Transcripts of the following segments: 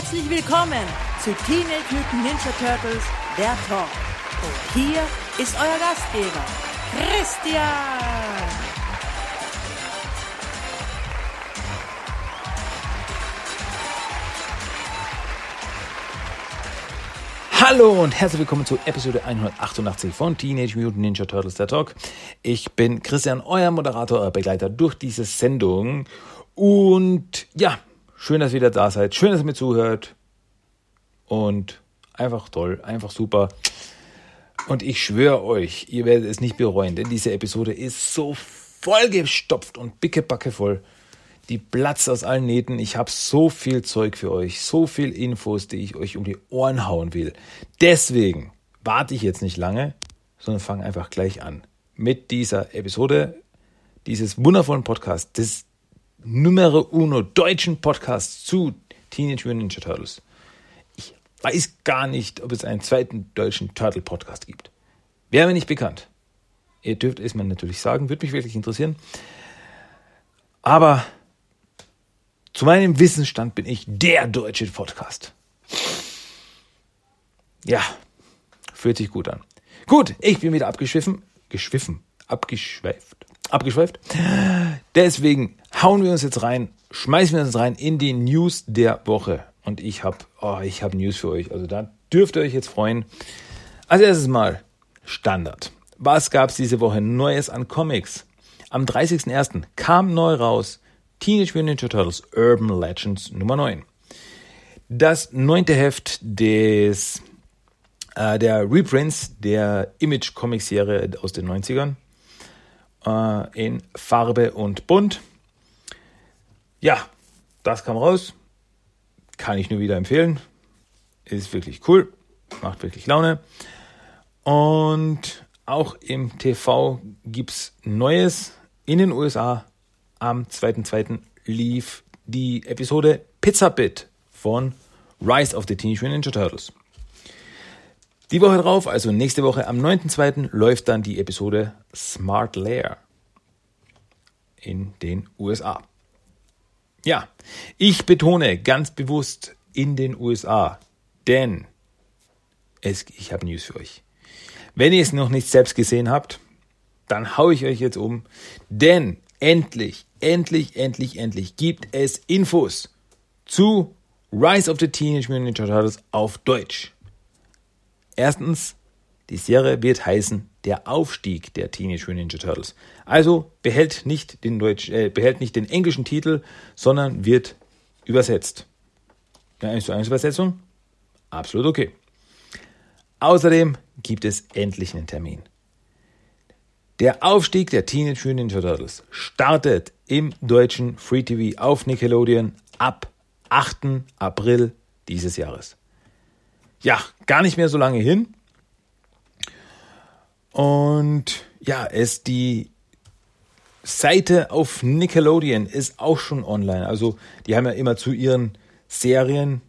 Herzlich willkommen zu Teenage Mutant Ninja Turtles, der Talk. Und hier ist euer Gastgeber, Christian. Hallo und herzlich willkommen zu Episode 188 von Teenage Mutant Ninja Turtles der Talk. Ich bin Christian, euer Moderator, euer Begleiter durch diese Sendung. Und ja, schön, dass ihr wieder da seid. Schön, dass ihr mir zuhört. Und einfach toll, einfach super. Und ich schwöre euch, ihr werdet es nicht bereuen, denn diese Episode ist so vollgestopft und bickebacke voll die platzt aus allen Nähten. Ich habe so viel Zeug für euch, so viel Infos, die ich euch um die Ohren hauen will. Deswegen warte ich jetzt nicht lange, sondern fange einfach gleich an mit dieser Episode dieses wundervollen Podcasts, Numero Uno deutschen Podcasts zu Teenage Mutant Ninja Turtles. Ich weiß gar nicht, ob es einen zweiten deutschen Turtle Podcast gibt. Wäre mir nicht bekannt. Ihr dürft es mir natürlich sagen, würde mich wirklich interessieren. Aber zu meinem Wissensstand bin ich der deutsche Podcast. Ja, fühlt sich gut an. Gut, ich bin wieder abgeschwiffen, geschwiffen, abgeschweift, abgeschweift. Deswegen hauen wir uns jetzt rein, schmeißen wir uns rein in die News der Woche. Und ich habe, oh, habe News für euch. Also da dürft ihr euch jetzt freuen. Als erstes mal Standard. Was gab es diese Woche Neues an Comics? Am 30.01. kam neu raus Teenage Mutant Ninja Turtles Urban Legends Nummer 9. Das neunte Heft des, äh, der Reprints der Image-Comic-Serie aus den 90ern äh, in Farbe und Bunt. Ja, das kam raus. Kann ich nur wieder empfehlen. Ist wirklich cool. Macht wirklich Laune. Und auch im TV gibt es Neues in den USA am 2.2. lief die Episode Pizza Bit von Rise of the Teenage Mutant Ninja Turtles. Die Woche drauf, also nächste Woche am 9.2. läuft dann die Episode Smart Lair in den USA. Ja, ich betone ganz bewusst in den USA, denn es, ich habe News für euch. Wenn ihr es noch nicht selbst gesehen habt, dann haue ich euch jetzt um, denn endlich, endlich, endlich, endlich gibt es Infos zu Rise of the Teenage Mutant Ninja Turtles auf Deutsch. Erstens, die Serie wird heißen Der Aufstieg der Teenage Mutant Ninja Turtles. Also behält nicht den, Deutsch, äh, behält nicht den englischen Titel, sondern wird übersetzt. Eine 1 zu 1 Übersetzung? Absolut okay. Außerdem gibt es endlich einen Termin. Der Aufstieg der Teenage Mutant Ninja Turtles startet im deutschen Free TV auf Nickelodeon ab 8. April dieses Jahres. Ja, gar nicht mehr so lange hin. Und ja, es die Seite auf Nickelodeon ist auch schon online. Also die haben ja immer zu ihren Serien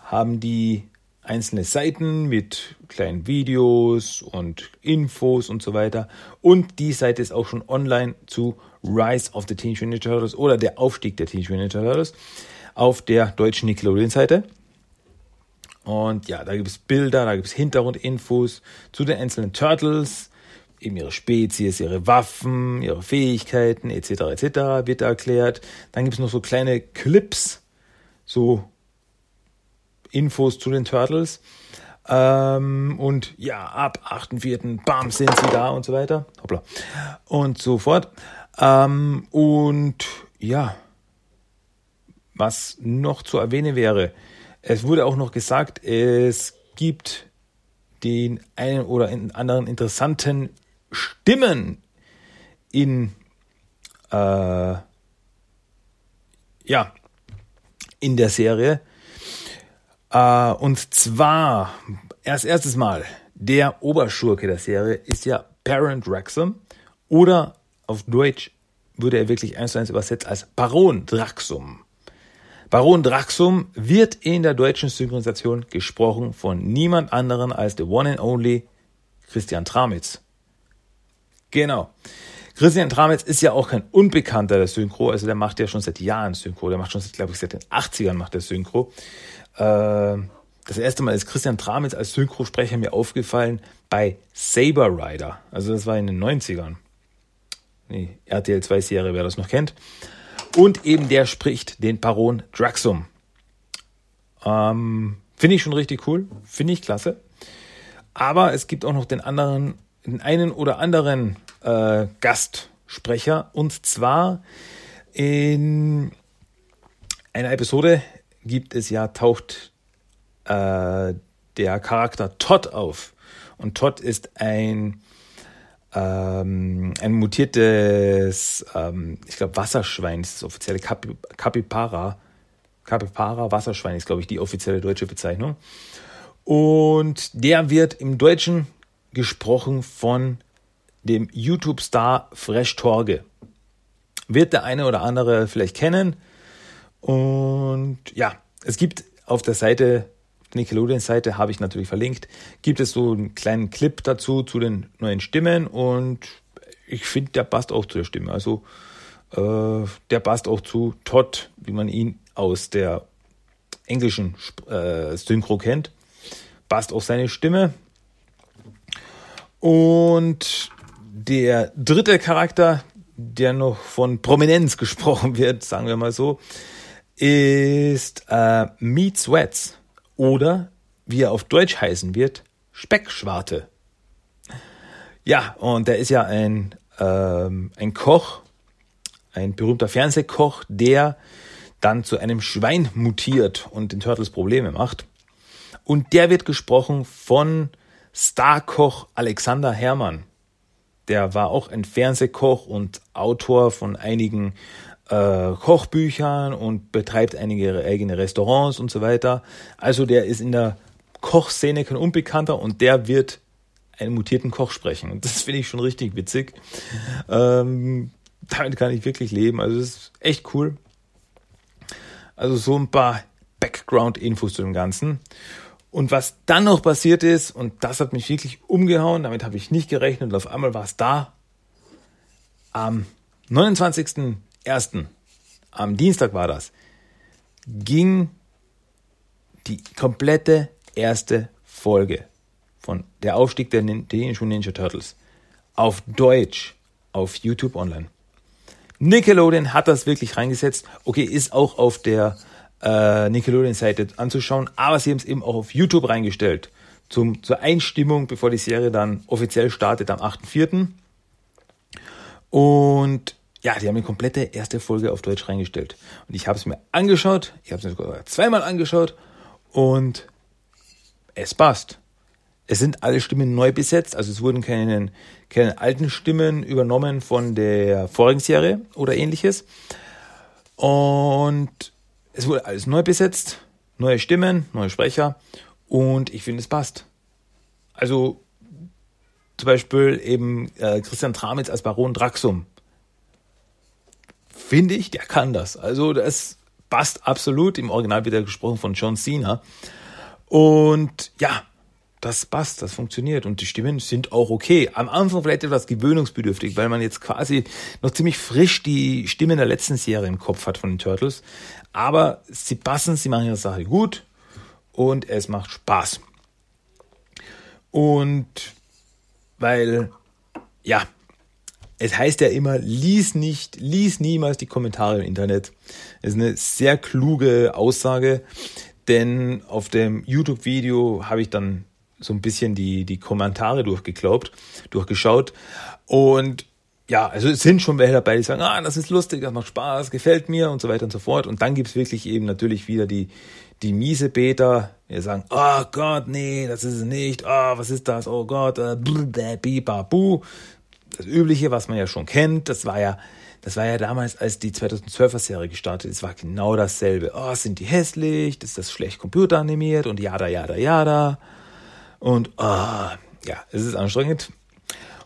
haben die einzelne Seiten mit kleinen Videos und Infos und so weiter. Und die Seite ist auch schon online zu Rise of the Teenage Mutant Ninja Turtles oder der Aufstieg der Teenage Mutant Ninja Turtles auf der deutschen Nickelodeon-Seite. Und ja, da gibt es Bilder, da gibt es Hintergrundinfos zu den einzelnen Turtles, eben ihre Spezies, ihre Waffen, ihre Fähigkeiten etc. etc. wird da erklärt. Dann gibt es noch so kleine Clips, so Infos zu den Turtles. Ähm, und ja, ab 8.4. bam, sind sie da und so weiter. Hoppla. Und so fort. Ähm, und ja, was noch zu erwähnen wäre, es wurde auch noch gesagt, es gibt den einen oder anderen interessanten Stimmen in äh, ja in der Serie äh, und zwar, erst erstes Mal, der Oberschurke der Serie ist ja Parent Wrexham oder auf Deutsch würde er wirklich eins zu eins übersetzt als Baron Draxum. Baron Draxum wird in der deutschen Synchronisation gesprochen von niemand anderen als the one and only Christian Tramitz. Genau. Christian Tramitz ist ja auch kein Unbekannter der Synchro, also der macht ja schon seit Jahren Synchro, der macht schon, glaube ich, seit den 80ern macht der Synchro. Äh, das erste Mal ist Christian Tramitz als Synchrosprecher mir aufgefallen bei Saber Rider. Also das war in den 90ern. Die RTL 2 Serie, wer das noch kennt. Und eben der spricht den Baron Draxum. Ähm, Finde ich schon richtig cool. Finde ich klasse. Aber es gibt auch noch den anderen, den einen oder anderen äh, Gastsprecher. Und zwar in einer Episode gibt es ja, taucht äh, der Charakter Todd auf. Und Todd ist ein, ähm, ein mutiertes, ähm, ich glaube, Wasserschwein, ist das offizielle Cap Capybara. Capybara, Wasserschwein ist, glaube ich, die offizielle deutsche Bezeichnung. Und der wird im Deutschen gesprochen von dem YouTube-Star Fresh Torge. Wird der eine oder andere vielleicht kennen. Und ja, es gibt auf der Seite Nickelodeon-Seite habe ich natürlich verlinkt, gibt es so einen kleinen Clip dazu zu den neuen Stimmen und ich finde, der passt auch zu der Stimme. Also äh, der passt auch zu Todd, wie man ihn aus der englischen äh, Synchro kennt. Passt auch seine Stimme. Und der dritte Charakter, der noch von Prominenz gesprochen wird, sagen wir mal so, ist äh, Meat Sweats oder wie er auf Deutsch heißen wird, Speckschwarte. Ja, und der ist ja ein, ähm, ein Koch, ein berühmter Fernsehkoch, der dann zu einem Schwein mutiert und den Turtles Probleme macht. Und der wird gesprochen von Starkoch Alexander Herrmann. Der war auch ein Fernsehkoch und Autor von einigen äh, Kochbüchern und betreibt einige eigene Restaurants und so weiter. Also der ist in der Kochszene kein Unbekannter und der wird einen mutierten Koch sprechen. Das finde ich schon richtig witzig. Ähm, damit kann ich wirklich leben. Also das ist echt cool. Also so ein paar Background-Infos zu dem Ganzen. Und was dann noch passiert ist, und das hat mich wirklich umgehauen, damit habe ich nicht gerechnet, und auf einmal war es da. Am 29 ersten, am Dienstag war das, ging die komplette erste Folge von Der Aufstieg der Teenage Ninja Turtles auf Deutsch auf YouTube online. Nickelodeon hat das wirklich reingesetzt. Okay, ist auch auf der äh, Nickelodeon-Seite anzuschauen, aber sie haben es eben auch auf YouTube reingestellt. Zum, zur Einstimmung, bevor die Serie dann offiziell startet am 8.4. Und ja, die haben eine komplette erste Folge auf Deutsch reingestellt. Und ich habe es mir angeschaut, ich habe es mir sogar zweimal angeschaut und es passt. Es sind alle Stimmen neu besetzt, also es wurden keine, keine alten Stimmen übernommen von der vorigen Serie oder ähnliches. Und es wurde alles neu besetzt, neue Stimmen, neue Sprecher und ich finde, es passt. Also zum Beispiel eben äh, Christian Tramitz als Baron Draxum finde ich, der kann das. Also das passt absolut. Im Original wird er gesprochen von John Cena. Und ja, das passt, das funktioniert und die Stimmen sind auch okay. Am Anfang vielleicht etwas gewöhnungsbedürftig, weil man jetzt quasi noch ziemlich frisch die Stimmen der letzten Serie im Kopf hat von den Turtles. Aber sie passen, sie machen ihre Sache gut und es macht Spaß. Und weil, ja, es heißt ja immer, lies nicht, lies niemals die Kommentare im Internet. Das ist eine sehr kluge Aussage, denn auf dem YouTube-Video habe ich dann so ein bisschen die, die Kommentare durchgeglaubt, durchgeschaut. Und ja, also es sind schon welche dabei, die sagen, ah, das ist lustig, das macht Spaß, gefällt mir und so weiter und so fort. Und dann gibt's wirklich eben natürlich wieder die, die miese Beter, die sagen, oh Gott, nee, das ist es nicht, oh, was ist das, oh Gott, äh, bu das Übliche, was man ja schon kennt, das war ja, das war ja damals, als die 2012er Serie gestartet ist, war genau dasselbe. Oh, sind die hässlich, ist das schlecht computeranimiert und jada, jada, jada. Und oh, ja, es ist anstrengend.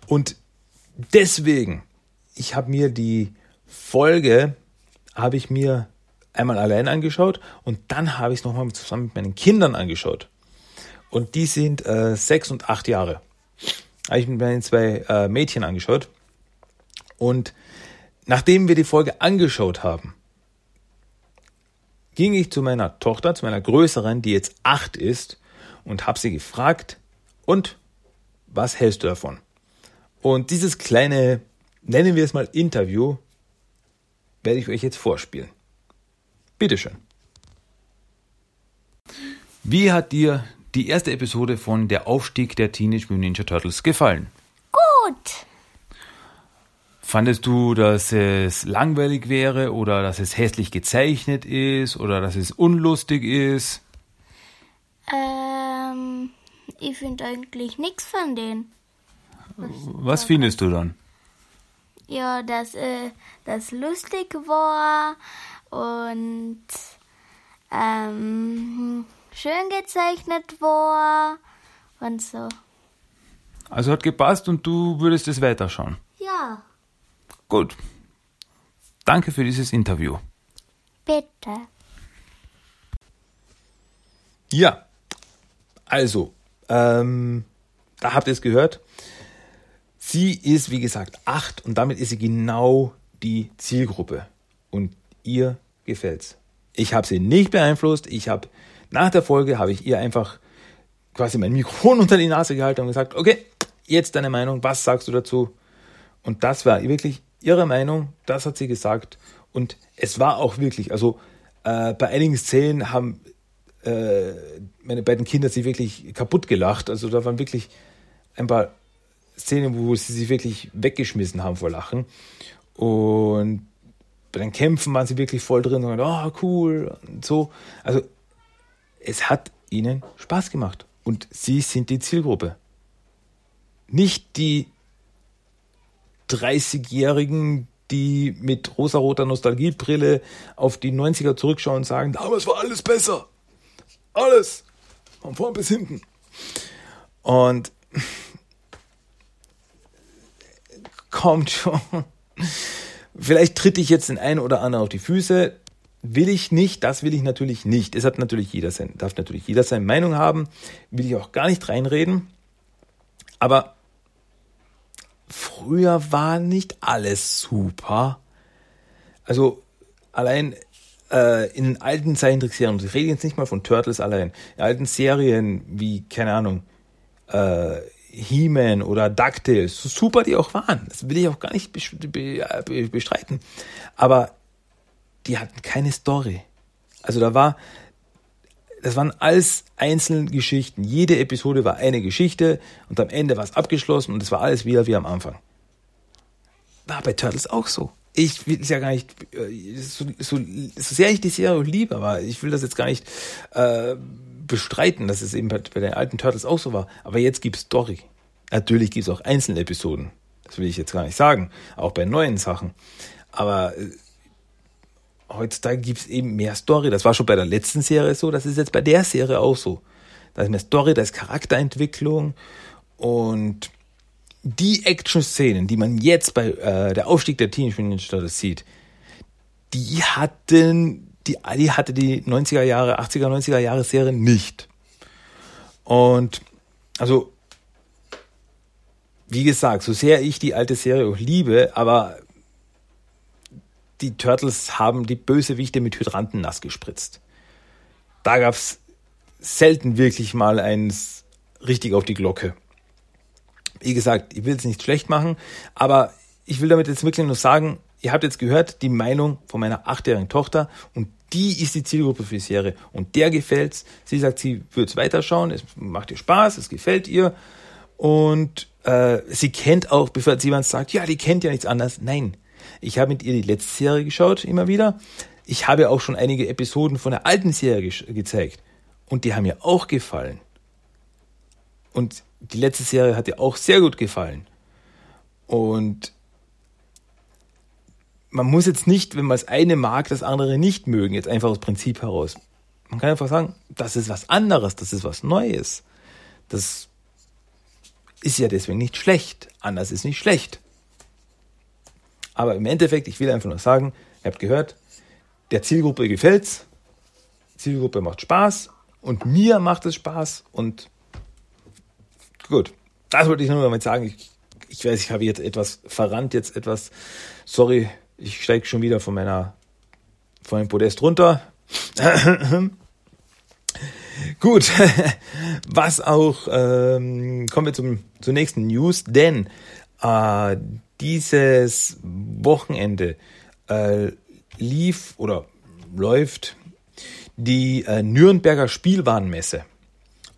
Und deswegen, ich habe mir die Folge, habe ich mir einmal allein angeschaut und dann habe ich es nochmal zusammen mit meinen Kindern angeschaut. Und die sind äh, sechs und acht Jahre habe ich mir meinen zwei äh, Mädchen angeschaut. Und nachdem wir die Folge angeschaut haben, ging ich zu meiner Tochter, zu meiner größeren, die jetzt acht ist, und habe sie gefragt, und was hältst du davon? Und dieses kleine, nennen wir es mal Interview, werde ich euch jetzt vorspielen. Bitteschön. Wie hat dir die erste Episode von Der Aufstieg der Teenage Mutant Ninja Turtles gefallen? Gut. Fandest du, dass es langweilig wäre oder dass es hässlich gezeichnet ist oder dass es unlustig ist? Ähm, ich finde eigentlich nichts von denen. Was findest du dann? Ja, dass äh, das lustig war und ähm, schön gezeichnet war und so. Also hat gepasst und du würdest es weiterschauen. Ja, Gut. Danke für dieses Interview. bitte. Ja, also, ähm, da habt ihr es gehört. Sie ist, wie gesagt, acht und damit ist sie genau die Zielgruppe. Und ihr gefällt's. Ich habe sie nicht beeinflusst. Ich habe nach der Folge habe ich ihr einfach quasi mein Mikrofon unter die Nase gehalten und gesagt, okay, jetzt deine Meinung, was sagst du dazu? Und das war wirklich ihre Meinung, das hat sie gesagt. Und es war auch wirklich, also äh, bei einigen Szenen haben äh, meine beiden Kinder sich wirklich kaputt gelacht. Also da waren wirklich ein paar Szenen, wo sie sich wirklich weggeschmissen haben vor Lachen. Und bei den Kämpfen waren sie wirklich voll drin und oh, cool und so. Also es hat ihnen Spaß gemacht. Und sie sind die Zielgruppe. Nicht die 30-Jährigen, die mit rosaroter Nostalgiebrille auf die 90er zurückschauen und sagen, damals war alles besser. Alles. Von vorn bis hinten. Und kommt schon. Vielleicht tritt ich jetzt den einen oder anderen auf die Füße. Will ich nicht, das will ich natürlich nicht. Es hat natürlich jeder sein, darf natürlich jeder seine Meinung haben. Will ich auch gar nicht reinreden. Aber früher war nicht alles super. Also allein äh, in alten Zeichentrickserien, ich rede jetzt nicht mal von Turtles allein, in alten Serien wie, keine Ahnung, äh, He-Man oder DuckTales, so super die auch waren, das will ich auch gar nicht bes- be- be- bestreiten, aber die hatten keine Story. Also da war, das waren alles einzelne Geschichten. Jede Episode war eine Geschichte und am Ende war es abgeschlossen und es war alles wieder wie am Anfang. War bei Turtles auch so. Ich will es ja gar nicht, äh, so, so, so sehr ich die Serie liebe, aber ich will das jetzt gar nicht äh, bestreiten, dass es eben bei, den alten Turtles auch so war. Aber jetzt gibt's Story. Natürlich gibt's auch einzelne Episoden. Das will ich jetzt gar nicht sagen. Auch bei neuen Sachen. Aber heutzutage gibt's eben mehr Story. Das war schon bei der letzten Serie so, das ist jetzt bei der Serie auch so. Da ist mehr Story, da ist Charakterentwicklung und die Action-Szenen, die man jetzt bei äh, der Aufstieg der Teenage Mutant Ninja sieht, die hatten die, die hatte die 90er Jahre, 80er, 90er Jahre Serie nicht. Und also wie gesagt, so sehr ich die alte Serie auch liebe, aber die Turtles haben die Bösewichte mit Hydranten nass gespritzt. Da gab's selten wirklich mal eins richtig auf die Glocke. Wie gesagt, ich will es nicht schlecht machen, aber ich will damit jetzt wirklich nur sagen, ihr habt jetzt gehört die Meinung von meiner achtjährigen Tochter und die ist die Zielgruppe für die Serie und der gefällt's. Sie sagt, sie wird's weiterschauen, es macht ihr Spaß, es gefällt ihr und äh, sie kennt auch, bevor jemand sagt, ja, die kennt ja nichts anderes. Nein, ich habe mit ihr die letzte Serie geschaut, immer wieder. Ich habe auch schon einige Episoden von der alten Serie ge gezeigt und die haben mir auch gefallen. Und die letzte Serie hat ihr auch sehr gut gefallen. Und man muss jetzt nicht, wenn man das eine mag, das andere nicht mögen, jetzt einfach aus Prinzip heraus. Man kann einfach sagen, das ist was anderes, das ist was Neues. Das ist ja deswegen nicht schlecht. Anders ist nicht schlecht. Aber im Endeffekt, ich will einfach nur sagen, ihr habt gehört, der Zielgruppe gefällt's, Zielgruppe macht Spaß und mir macht es Spaß und gut. Das wollte ich nur damit sagen. Ich Ich weiß, ich habe jetzt etwas verrannt, jetzt etwas, sorry, ich steige schon wieder von meiner, von dem Podest runter. Gut, was auch, ähm, kommen wir zum, zur nächsten News, denn äh, dieses Wochenende äh, lief oder läuft die äh, Nürnberger Spielwarenmesse.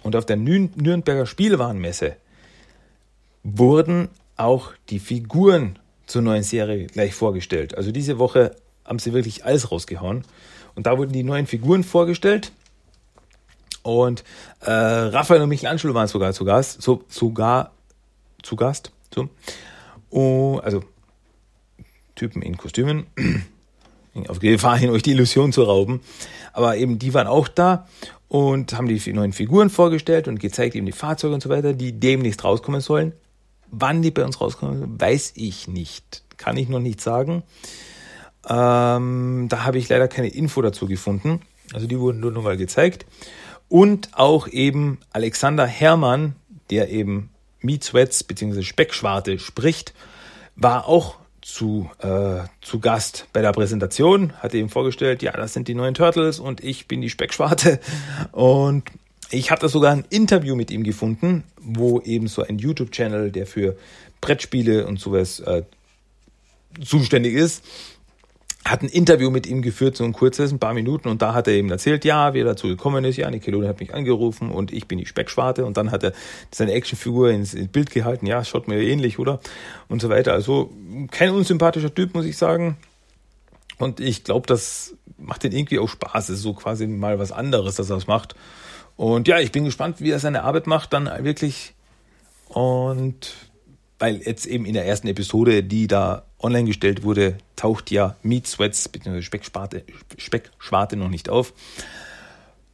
Und auf der Nü Nürnberger Spielwarenmesse wurden auch die Figuren zur neuen Serie gleich vorgestellt. Also diese Woche haben sie wirklich alles rausgehauen. Und da wurden die neuen Figuren vorgestellt. Und äh, Raphael und Michelangelo waren sogar zu Gast. So, sogar zu Gast. So. Oh, also Typen in Kostümen. Auf Gefahr hin, euch die Illusion zu rauben. Aber eben die waren auch da und haben die neuen Figuren vorgestellt und gezeigt eben die Fahrzeuge und so weiter, die demnächst rauskommen sollen. Wann die bei uns rauskommen, weiß ich nicht. Kann ich noch nicht sagen. Ähm, da habe ich leider keine Info dazu gefunden. Also die wurden nur noch mal gezeigt. Und auch eben Alexander Herrmann, der eben Meat Sweats bzw. Speckschwarte spricht, war auch zu, äh, zu Gast bei der Präsentation, hat ihm vorgestellt, ja, das sind die neuen Turtles und ich bin die Speckschwarte. Und ich habe da sogar ein Interview mit ihm gefunden, wo eben so ein YouTube-Channel, der für Brettspiele und sowas äh, zuständig ist, hat ein Interview mit ihm geführt, so ein kurzes, ein paar Minuten, und da hat er eben erzählt, ja, wie er dazu gekommen ist, ja, Nickelodeon hat mich angerufen und ich bin die Speckschwarte, und dann hat er seine Actionfigur ins, Bild gehalten, ja, schaut mir ähnlich, oder? Und so weiter. Also kein unsympathischer Typ, muss ich sagen. Und ich glaube, das macht ihn irgendwie auch Spaß. Es ist so quasi mal was anderes, dass er das macht. Und ja, ich bin gespannt, wie er seine Arbeit macht, dann wirklich. Und weil jetzt eben in der ersten Episode, die da online gestellt wurde, taucht ja Meat Sweats bzw. Speckschwarte, Speckschwarte noch nicht auf.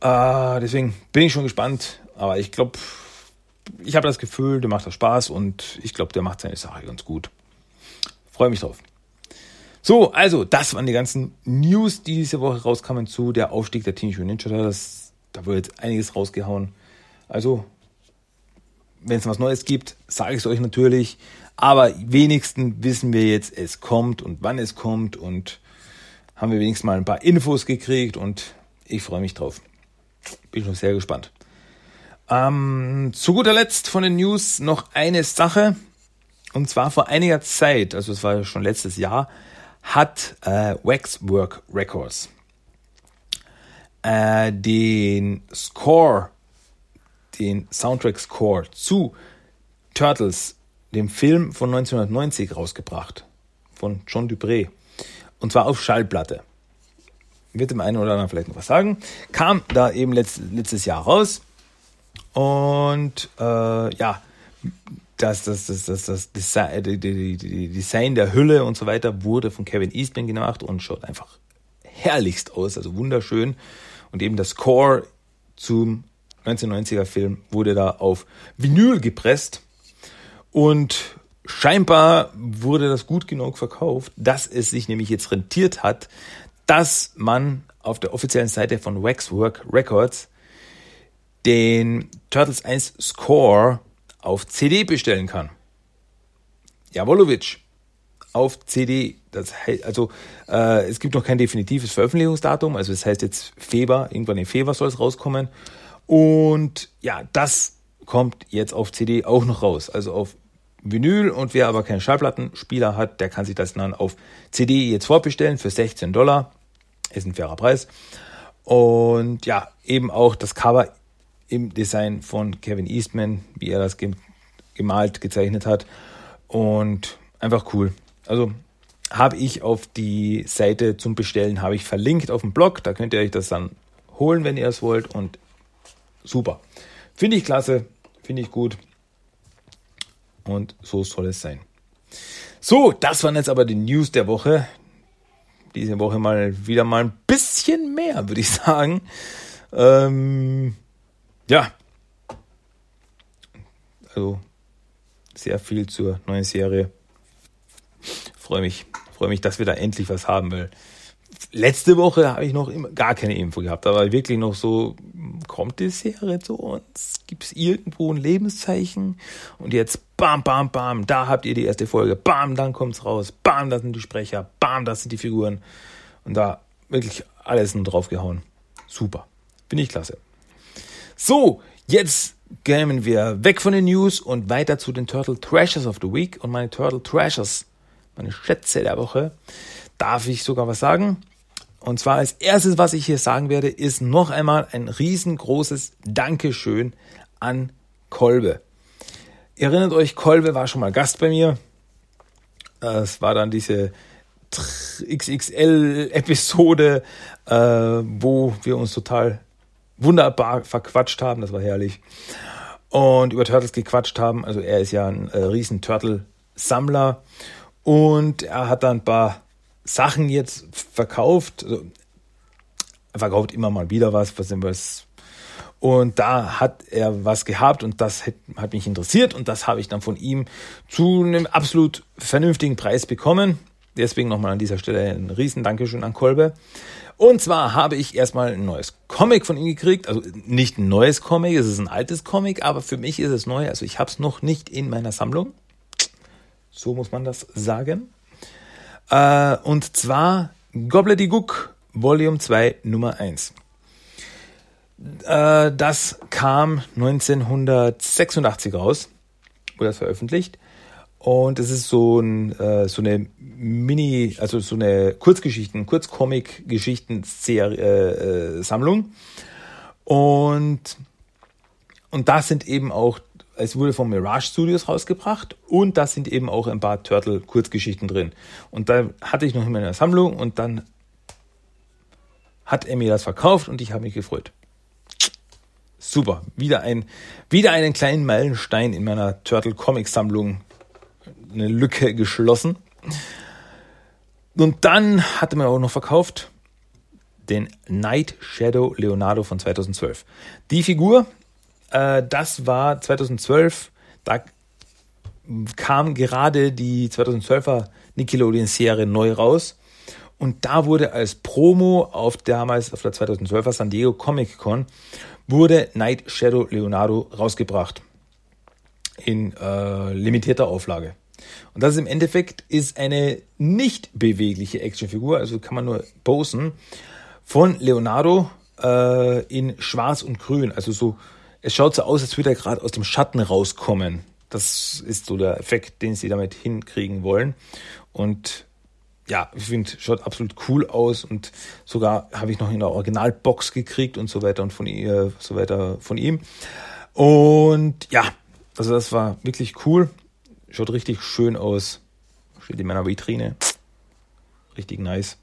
Äh, deswegen bin ich schon gespannt, aber ich glaube, ich habe das Gefühl, der macht das Spaß und ich glaube, der macht seine Sache ganz gut. Freue mich drauf. So, also, das waren die ganzen News, die diese Woche rauskamen zu der Aufstieg der Teenage Mutant Ninja Turtles. Da wurde jetzt einiges rausgehauen. Also, wenn es was Neues gibt, sage ich es euch natürlich. Aber wenigstens wissen wir jetzt, es kommt und wann es kommt und haben wir wenigstens mal ein paar Infos gekriegt und ich freue mich drauf. Bin schon sehr gespannt. Ähm, zu guter Letzt von den News noch eine Sache. Und zwar vor einiger Zeit, also es war schon letztes Jahr, hat äh, Waxwork Records äh, den Score den Soundtrack-Score zu Turtles, dem Film von 1990, rausgebracht. Von John Dupré. Und zwar auf Schallplatte. Wird dem einen oder anderen vielleicht noch was sagen. Kam da eben letzt, letztes Jahr raus. Und äh, ja, das, das, das, das, das Design, die, die, die Design der Hülle und so weiter wurde von Kevin Eastman gemacht und schaut einfach herrlichst aus, also wunderschön. Und eben das Score zum 1990er Film, wurde da auf Vinyl gepresst und scheinbar wurde das gut genug verkauft, dass es sich nämlich jetzt rentiert hat, dass man auf der offiziellen Seite von Waxwork Records den Turtles 1 Score auf CD bestellen kann. Jawolowitsch. Auf CD. Das heißt, also äh, es gibt noch kein definitives Veröffentlichungsdatum. Also das heißt jetzt Februar, irgendwann im Februar soll es rauskommen. Und ja, das kommt jetzt auf CD auch noch raus. Also auf Vinyl und wer aber keinen Schallplattenspieler hat, der kann sich das dann auf CD jetzt vorbestellen für 16 Dollar. Ist ein fairer Preis. Und ja, eben auch das Cover im Design von Kevin Eastman, wie er das gemalt, gezeichnet hat. Und einfach cool. Also habe ich auf die Seite zum Bestellen, habe ich verlinkt auf dem Blog. Da könnt ihr euch das dann holen, wenn ihr es wollt. Und super. Finde ich klasse, finde ich gut. Und so soll es sein. So, das waren jetzt aber die News der Woche. Diese Woche mal wieder mal ein bisschen mehr, würde ich sagen. Ähm, ja. Also sehr viel zur neuen Serie. Freue mich, freue mich, dass wir da endlich was haben, weil letzte Woche habe ich noch gar keine Info gehabt, aber wirklich noch so, kommt die Serie zu uns? Gibt es irgendwo ein Lebenszeichen? Und jetzt Bam, bam, bam, da habt ihr die erste Folge. Bam, dann kommt's raus. Bam, das sind die Sprecher. Bam, das sind die Figuren. Und da wirklich alles nur draufgehauen. Super. Finde ich klasse. So, jetzt gehen wir weg von den News und weiter zu den Turtle Treasures of the Week. Und meine Turtle Treasures, meine Schätze der Woche, darf ich sogar was sagen. Und zwar als erstes, was ich hier sagen werde, ist noch einmal ein riesengroßes Dankeschön an Kolbe. Ihr erinnert euch, Kolbe war schon mal Gast bei mir. Es war dann diese XXL-Episode, äh, wo wir uns total wunderbar verquatscht haben. Das war herrlich. Und über Turtles gequatscht haben. Also er ist ja ein äh, riesen Turtle-Sammler. Und er hat dann ein paar Sachen jetzt verkauft. Also, er verkauft immer mal wieder was, was, was und da hat er was gehabt und das hat, hat mich interessiert und das habe ich dann von ihm zu einem absolut vernünftigen Preis bekommen. Deswegen nochmal an dieser Stelle ein riesen Dankeschön an Kolbe. Und zwar habe ich erstmal ein neues Comic von ihm gekriegt. Also nicht ein neues Comic, es ist ein altes Comic, aber für mich ist es neu. Also ich habe es noch nicht in meiner Sammlung. So muss man das sagen. Äh, und zwar Gobbledygook Volume 2 Nummer 1. Äh, das kam 1986 raus, wurde das veröffentlicht. Und es ist so, ein, äh, so eine Mini, also so eine Kurzgeschichten, Kurzcomic-Geschichten-Sammlung. Äh, und, und das sind eben auch, es wurde von Mirage Studios rausgebracht und da sind eben auch ein paar Turtle-Kurzgeschichten drin. Und da hatte ich noch in meiner Sammlung und dann hat er mir das verkauft und ich habe mich gefreut. Super. Wieder ein, wieder einen kleinen Meilenstein in meiner Turtle Comic Sammlung. Eine Lücke geschlossen. Und dann hatte man auch noch verkauft den Night Shadow Leonardo von 2012. Die Figur, äh, das war 2012, da kam gerade die 2012er Nickelodeon-Serie neu raus. Und da wurde als Promo auf damals auf der 2012er San Diego Comic Con wurde Night Shadow Leonardo rausgebracht. In äh, limitierter Auflage. Und das ist im Endeffekt ist eine nicht bewegliche Actionfigur, also kann man nur posen, von Leonardo äh, in Schwarz und Grün. Also so, es schaut so aus, als würde er gerade aus dem Schatten rauskommen. Das ist so der Effekt, den sie damit hinkriegen wollen. Und ja, ich finde, schaut absolut cool aus und sogar habe ich noch in der Originalbox gekriegt und so weiter und von ihr, so weiter von ihm. Und ja, also das war wirklich cool. Schaut richtig schön aus. Steht in meiner Vitrine. Richtig nice.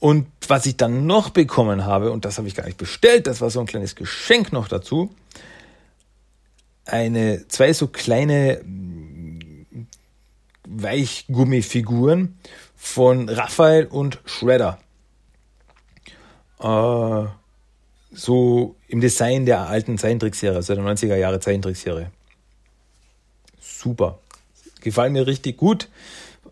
Und was ich dann noch bekommen habe, und das habe ich gar nicht bestellt, das war so ein kleines Geschenk noch dazu. Eine, zwei so kleine Weichgummifiguren von Raphael und Shredder. Äh, so im Design der alten Zeichentrickserie, also der 90er Jahre Zeichentrickserie. Super. Gefallen mir richtig gut.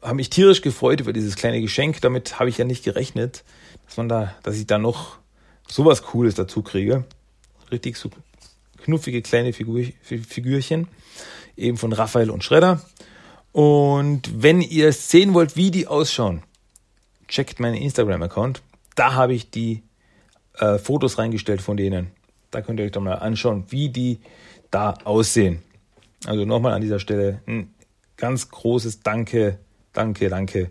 Habe mich tierisch gefreut über dieses kleine Geschenk. Damit habe ich ja nicht gerechnet, dass man da, dass ich da noch sowas Cooles dazu kriege. Richtig so knuffige kleine Figur, Figürchen. Eben von Raphael und Schredder. Und wenn ihr sehen wollt, wie die ausschauen, checkt meinen Instagram-Account. Da habe ich die äh, Fotos reingestellt von denen. Da könnt ihr euch doch mal anschauen, wie die da aussehen. Also nochmal an dieser Stelle ein ganz großes Danke, Danke, Danke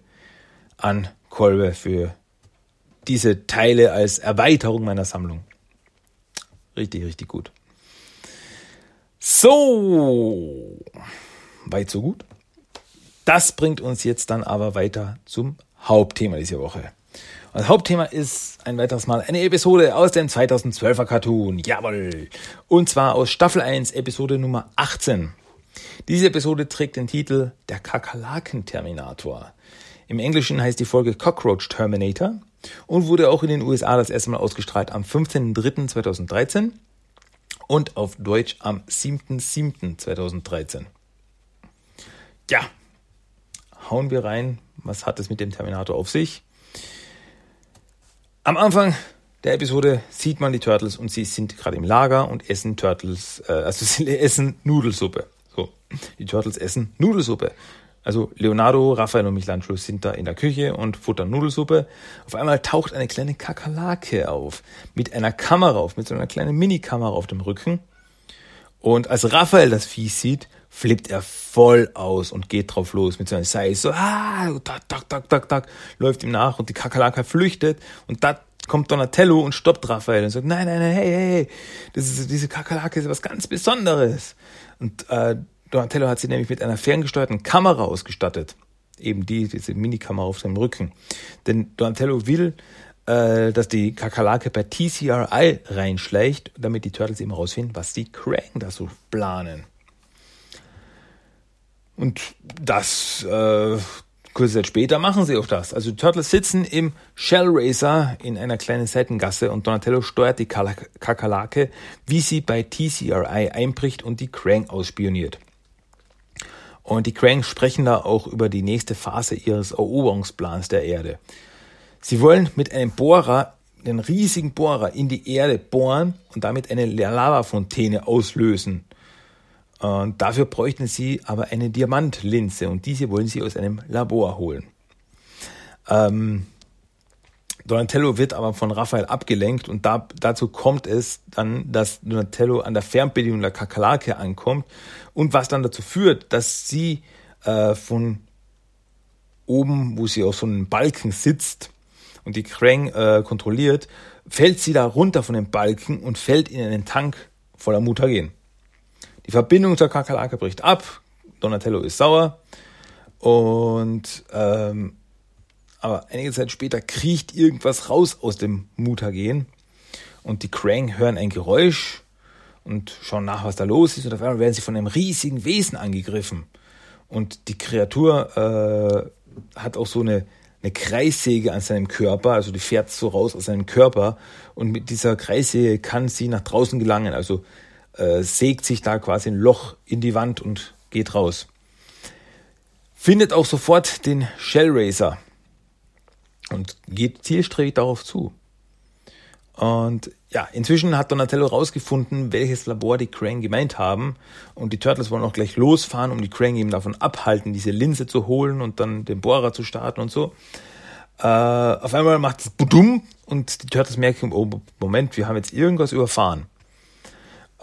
an Kolbe für diese Teile als Erweiterung meiner Sammlung. Richtig, richtig gut. So, weit so gut. Das bringt uns jetzt dann aber weiter zum Hauptthema dieser Woche. Und das Hauptthema ist ein weiteres Mal eine Episode aus dem 2012er Cartoon. Jawohl. Und zwar aus Staffel 1, Episode Nummer 18. Diese Episode trägt den Titel Der Kakerlaken-Terminator. Im Englischen heißt die Folge Cockroach Terminator und wurde auch in den USA das erste Mal ausgestrahlt am 15.03.2013 und auf Deutsch am 7.07.2013. Ja, hauen wir rein. Was hat es mit dem Terminator auf sich? Am Anfang der Episode sieht man die Turtles und sie sind gerade im Lager und essen Turtles, äh, also sie essen Nudelsuppe. Die Turtles essen Nudelsuppe. Also Leonardo, Raphael und Michelangelo sind da in der Küche und futtern Nudelsuppe. Auf einmal taucht eine kleine Kakerlake auf. Mit einer Kamera auf, mit so einer kleinen Minikamera auf dem Rücken. Und als Raphael das Vieh sieht, flippt er voll aus und geht drauf los mit seinem Seil. So, ah, tak, tak, tak, tak, tak, läuft ihm nach und die Kakerlake flüchtet und da kommt Donatello und stoppt Raphael und sagt, nein, nein, nein, hey, hey, hey, das ist, diese Kakerlake ist was ganz Besonderes. Und äh, Donatello hat sie nämlich mit einer ferngesteuerten Kamera ausgestattet. Eben die, diese Minikamera auf seinem Rücken. Denn Donatello will, äh, dass die Kakerlake bei TCRI reinschleicht, damit die Turtles eben rausfinden, was die Krang da so planen. Und das, äh, kurze Zeit später machen sie auch das. Also die Turtles sitzen im Shell Racer in einer kleinen Seitengasse und Donatello steuert die Kakerlake, wie sie bei TCRI einbricht und die Krang ausspioniert. Und die Krang sprechen da auch über die nächste Phase ihres Eroberungsplans der Erde. Sie wollen mit einem Bohrer, einen riesigen Bohrer in die Erde bohren und damit eine Lavafontäne auslösen. Und dafür bräuchten sie aber eine Diamantlinse und diese wollen sie aus einem Labor holen. Ähm, Donatello wird aber von Raphael abgelenkt und da, dazu kommt es dann, dass Donatello an der Fernbedienung der Kakerlake ankommt und was dann dazu führt, dass sie äh, von oben, wo sie auf so einem Balken sitzt und die Krang äh, kontrolliert, fällt sie da runter von dem Balken und fällt in einen Tank voller Mutagen. Die Verbindung zur Kakerlake bricht ab. Donatello ist sauer. Und ähm, aber einige Zeit später kriecht irgendwas raus aus dem Mutagen. Und die Krang hören ein Geräusch und schauen nach, was da los ist. Und auf einmal werden sie von einem riesigen Wesen angegriffen. Und die Kreatur äh, hat auch so eine, eine Kreissäge an seinem Körper, also die fährt so raus aus seinem Körper. Und mit dieser Kreissäge kann sie nach draußen gelangen. Also äh, sägt sich da quasi ein Loch in die Wand und geht raus. Findet auch sofort den Shellraiser und geht zielstrebig darauf zu. Und ja, inzwischen hat Donatello herausgefunden, welches Labor die Krang gemeint haben. Und die Turtles wollen auch gleich losfahren, um die Krang eben davon abhalten, diese Linse zu holen und dann den Bohrer zu starten und so. Äh, auf einmal macht es Budum und die Turtles merken, oh, Moment, wir haben jetzt irgendwas überfahren.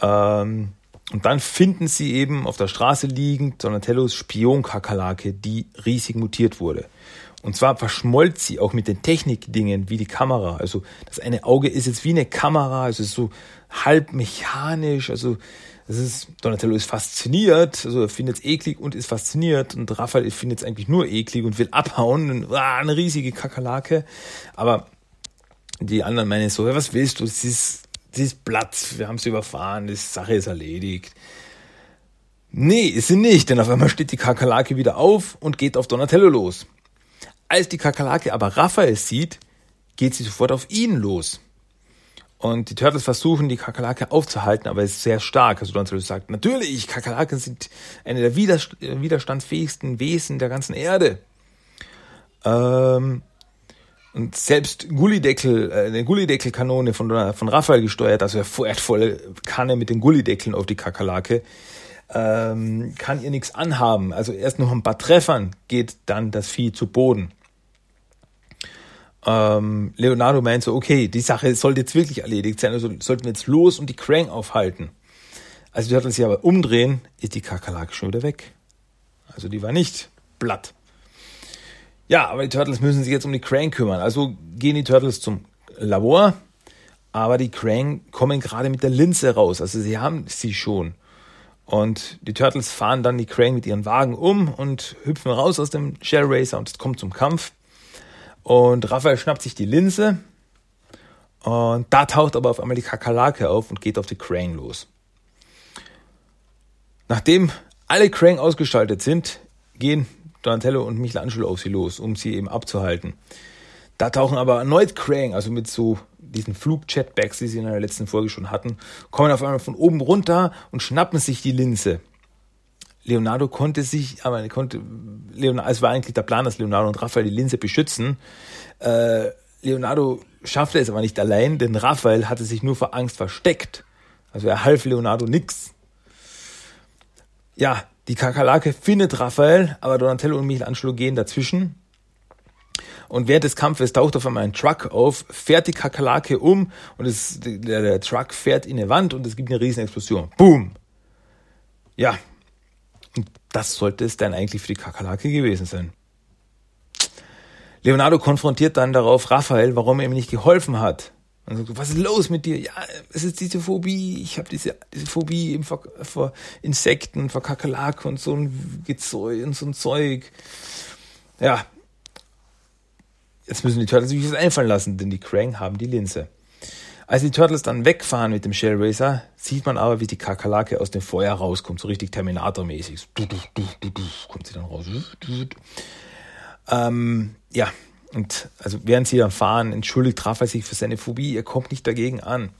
Ähm, und dann finden sie eben auf der Straße liegend Donatellos Spionkakerlake, die riesig mutiert wurde. Und zwar verschmolzt sie auch mit den Technikdingen wie die Kamera. Also das eine Auge ist jetzt wie eine Kamera, also so halb mechanisch. Also es ist, Donatello ist fasziniert, also er findet es eklig und ist fasziniert. Und Raphael findet es eigentlich nur eklig und will abhauen. Und, ah, eine riesige Kakerlake. Aber die anderen meinen so, was willst du? Sie ist sie ist platt, wir haben sie überfahren, die Sache ist erledigt. Nee, ist sie nicht, denn auf einmal steht die Kakerlake wieder auf und geht auf Donatello los. Als die Kakerlake aber Raphael sieht, geht sie sofort auf ihn los. Und die Turtles versuchen, die Kakerlake aufzuhalten, aber es ist sehr stark. Also Donatello sagt, natürlich, Kakerlaken sind eine der widerstandsfähigsten Wesen der ganzen Erde. Ähm, und selbst Gullideckel, äh, eine Gullideckelkanone von, von Raphael gesteuert, also er feuert volle Kanne mit den Gullideckeln auf die Kakerlake, ähm, kann ihr nichts anhaben. Also erst noch ein paar Treffern geht dann das Vieh zu Boden. Ähm, Leonardo meint so, okay, die Sache sollte jetzt wirklich erledigt sein, also sollten wir jetzt los und die Krang aufhalten. Als die Turtles sich aber umdrehen, ist die Kakerlake schon wieder weg. Also die war nicht platt. Ja, aber die Turtles müssen sich jetzt um die Krang kümmern. Also gehen die Turtles zum Labor, aber die Krang kommen gerade mit der Linse raus. Also sie haben sie schon. Und die Turtles fahren dann die Krang mit ihren Wagen um und hüpfen raus aus dem Shell Racer und es kommt zum Kampf. Und Raphael schnappt sich die Linse und da taucht aber auf einmal die Kakerlake auf und geht auf die Krang los. Nachdem alle Krang ausgeschaltet sind, gehen Donatello und Michelangelo auf sie los, um sie eben abzuhalten. Da tauchen aber erneut Krang, also mit so diesen Flug-Jetbacks, die sie in der letzten Folge schon hatten, kommen auf einmal von oben runter und schnappen sich die Linse. Leonardo konnte sich, aber konnte, Leonardo, es war eigentlich der Plan, dass Leonardo und Raphael die Linse beschützen. Äh, Leonardo schaffte es aber nicht allein, denn Raphael hatte sich nur vor Angst versteckt. Also er half Leonardo nix. Ja, Die Kakerlake findet Raphael, aber Donatello und Michelangelo gehen dazwischen. Und während des Kampfes taucht auf einmal ein Truck auf, fährt die Kakerlake um und es, der, der Truck fährt in eine Wand und es gibt eine riesen Explosion. Boom! Ja, und das sollte es dann eigentlich für die Kakerlake gewesen sein. Leonardo konfrontiert dann darauf Raphael, warum er ihm nicht geholfen hat. Und sagt, was ist los mit dir? Ja, es ist diese Phobie. Ich habe diese, diese Phobie vor, vor Insekten, vor Kakerlaken und so ein Gezeug und so ein Zeug. Ja. Jetzt müssen die Turtles sich das einfallen lassen, denn die Krang haben die Linse. Als die Turtles dann wegfahren mit dem Shell Racer, sieht man aber, wie die Kakerlake aus dem Feuer rauskommt, so richtig Terminator-mäßig. Kommt sie dann raus. Ähm, ja, und also während sie dann fahren, entschuldigt Raphael sich für seine Phobie, er kommt nicht dagegen an.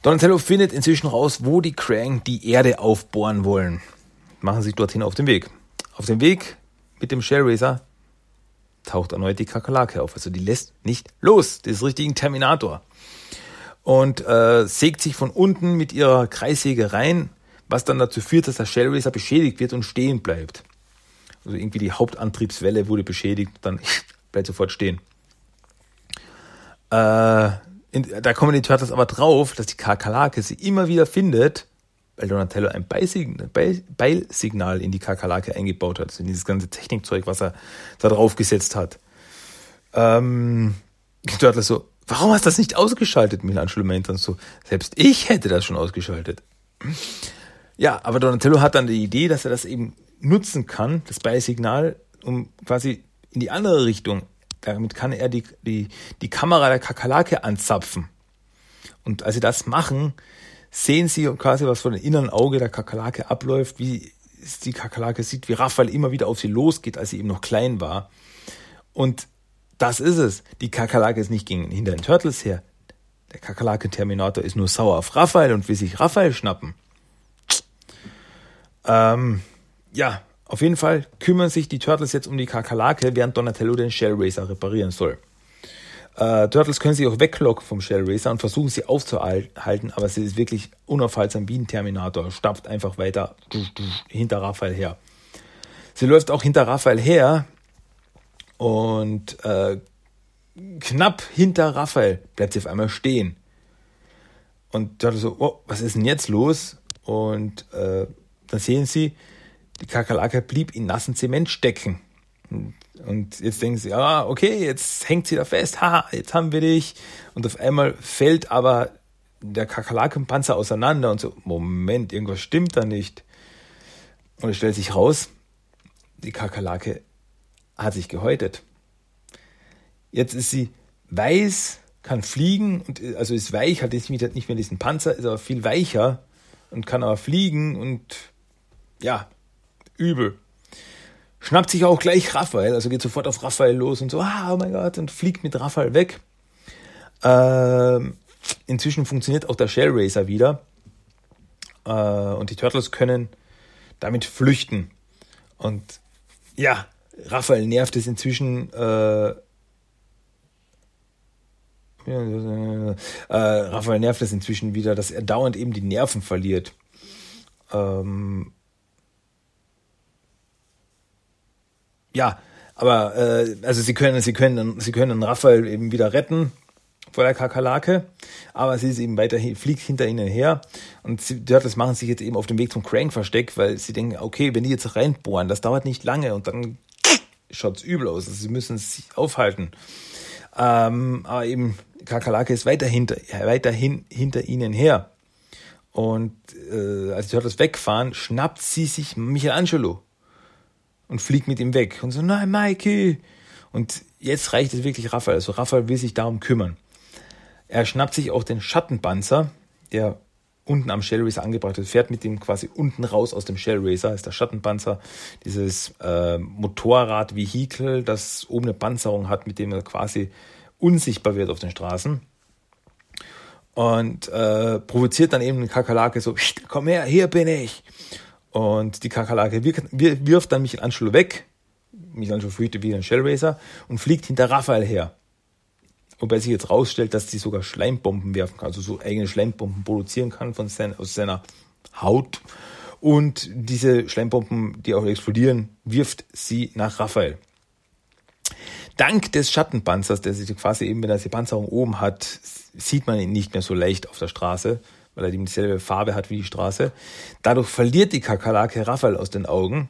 Donatello findet inzwischen raus, wo die Krang die Erde aufbohren wollen. Machen sich dorthin auf den Weg. Auf dem Weg mit dem Shell Racer taucht erneut die Kakerlake auf. Also die lässt nicht los, des richtigen Terminator. Und äh, sägt sich von unten mit ihrer Kreissäge rein, was dann dazu führt, dass der Shell Racer beschädigt wird und stehen bleibt. Also irgendwie die Hauptantriebswelle wurde beschädigt, dann bleibt sofort stehen. Äh, in, da kommen die Turtles aber drauf, dass die Kakerlake sie immer wieder findet, weil Donatello ein Beilsignal in die Kakerlake eingebaut hat, in dieses ganze Technikzeug, was er da drauf gesetzt hat. Ähm, die Turtles so, warum hast du das nicht ausgeschaltet? Michelangelo meint dann so, selbst ich hätte das schon ausgeschaltet. Ja, aber Donatello hat dann die Idee, dass er das eben nutzen kann, das Beisignal, um quasi in die andere Richtung. Damit kann er die, die, die Kamera der Kakerlake anzapfen. Und als sie das machen, sehen sie quasi, was vor dem inneren Auge der Kakerlake abläuft, wie die Kakerlake sieht, wie Raphael immer wieder auf sie losgeht, als sie eben noch klein war. Und das ist es. Die Kakerlake ist nicht gegen, hinter den Turtles her. Der Kakerlake-Terminator ist nur sauer auf Raphael und will sich Raphael schnappen. Ähm, ja, auf jeden Fall kümmern sich die Turtles jetzt um die Kakerlake, während Donatello den Shell Racer reparieren soll. Äh, Turtles können sich auch weglocken vom Shell Racer und versuchen sie aufzuhalten, aber sie ist wirklich unaufhaltsam wie ein Terminator, stapft einfach weiter hinter Raphael her. Sie läuft auch hinter Raphael her und äh, knapp hinter Raphael bleibt sie auf einmal stehen. Und Turtles so, oh, was ist denn jetzt los? Und äh, dann sehen sie, die Kakerlake blieb in nassen Zement stecken. Jetzt denken sie, ah, okay, jetzt hängt sie da fest, haha, jetzt haben wir dich. Und auf einmal fällt aber der Kakerlakenpanzer auseinander und so, Moment, irgendwas stimmt da nicht. Und es stellt sich raus, die Kakerlake hat sich gehäutet. Jetzt ist sie weiß, kann fliegen und also ist weich, hat jetzt nicht mehr diesen Panzer, ist aber viel weicher und kann aber fliegen und ja, übel. Schnappt sich auch gleich Raphael, also geht sofort auf Raphael los und so, ah, oh mein Gott, und fliegt mit Raphael weg. Ähm, inzwischen funktioniert auch der Shell Racer wieder. Äh, und die Turtles können damit flüchten. Und ja, Raphael nervt es inzwischen. Äh, äh, Raphael nervt es inzwischen wieder, dass er dauernd eben die Nerven verliert. Ähm, ja, aber äh, also sie können, sie können, sie können Raphael eben wieder retten vor der Kakerlake, aber sie ist eben weiterhin, fliegt hinter ihnen her und sie, Turtles machen sich jetzt eben auf dem Weg zum Crank-Versteck, weil sie denken, okay, wenn die jetzt reinbohren, das dauert nicht lange und dann schaut's übel aus, also sie müssen sich aufhalten. Ähm, aber eben Kakerlake ist weiter hinter, weiterhin hinter ihnen her. Und äh, als die Turtles wegfahren, schnappt sie sich Michelangelo und fliegt mit ihm weg. Und so, nein, Mikey. Und jetzt reicht es wirklich Raphael. Also Raphael will sich darum kümmern. Er schnappt sich auch den Schattenpanzer, der unten am Shell Racer angebracht ist, fährt mit dem quasi unten raus aus dem Shell Racer, ist der Schattenpanzer, dieses äh, Motorrad-Vehikel, das oben eine Panzerung hat, mit dem er quasi unsichtbar wird auf den Straßen. Und äh, provoziert dann eben den Kakerlake so, komm her, hier bin ich. Und die Kakerlake wirft dann Michelangelo weg. Michelangelo fürchtet wie ein Shellracer und fliegt hinter Raphael her. Wobei sich jetzt rausstellt, dass sie sogar Schleimbomben werfen kann, also so eigene Schleimbomben produzieren kann von seiner, aus seiner Haut. Und diese Schleimbomben, die auch explodieren, wirft sie nach Raphael. Dank des Schattenpanzers, der sich quasi eben, wenn er die Panzerung oben hat, sieht man ihn nicht mehr so leicht auf der Straße, weil er dieselbe Farbe hat wie die Straße. Dadurch verliert die Kakerlake Raphael aus den Augen.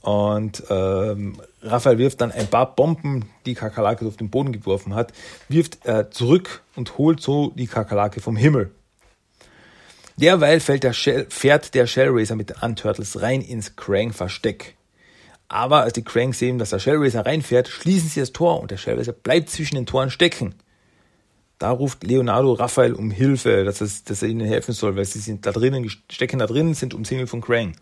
Und ähm, Raphael wirft dann ein paar Bomben, die Kakerlake auf den Boden geworfen hat, wirft er zurück und holt so die Kakerlake vom Himmel. Derweil fällt der Shell, fährt der Shellraiser mit den Unturtles rein ins Krang-Versteck. Aber als die Cranks sehen, dass der Shellraiser reinfährt, schließen sie das Tor und der Shellraiser bleibt zwischen den Toren stecken. Da ruft Leonardo Raphael um Hilfe, dass, es, dass er ihnen helfen soll, weil sie sind da drinnen, stecken da drinnen, sind umzingelt von Krang.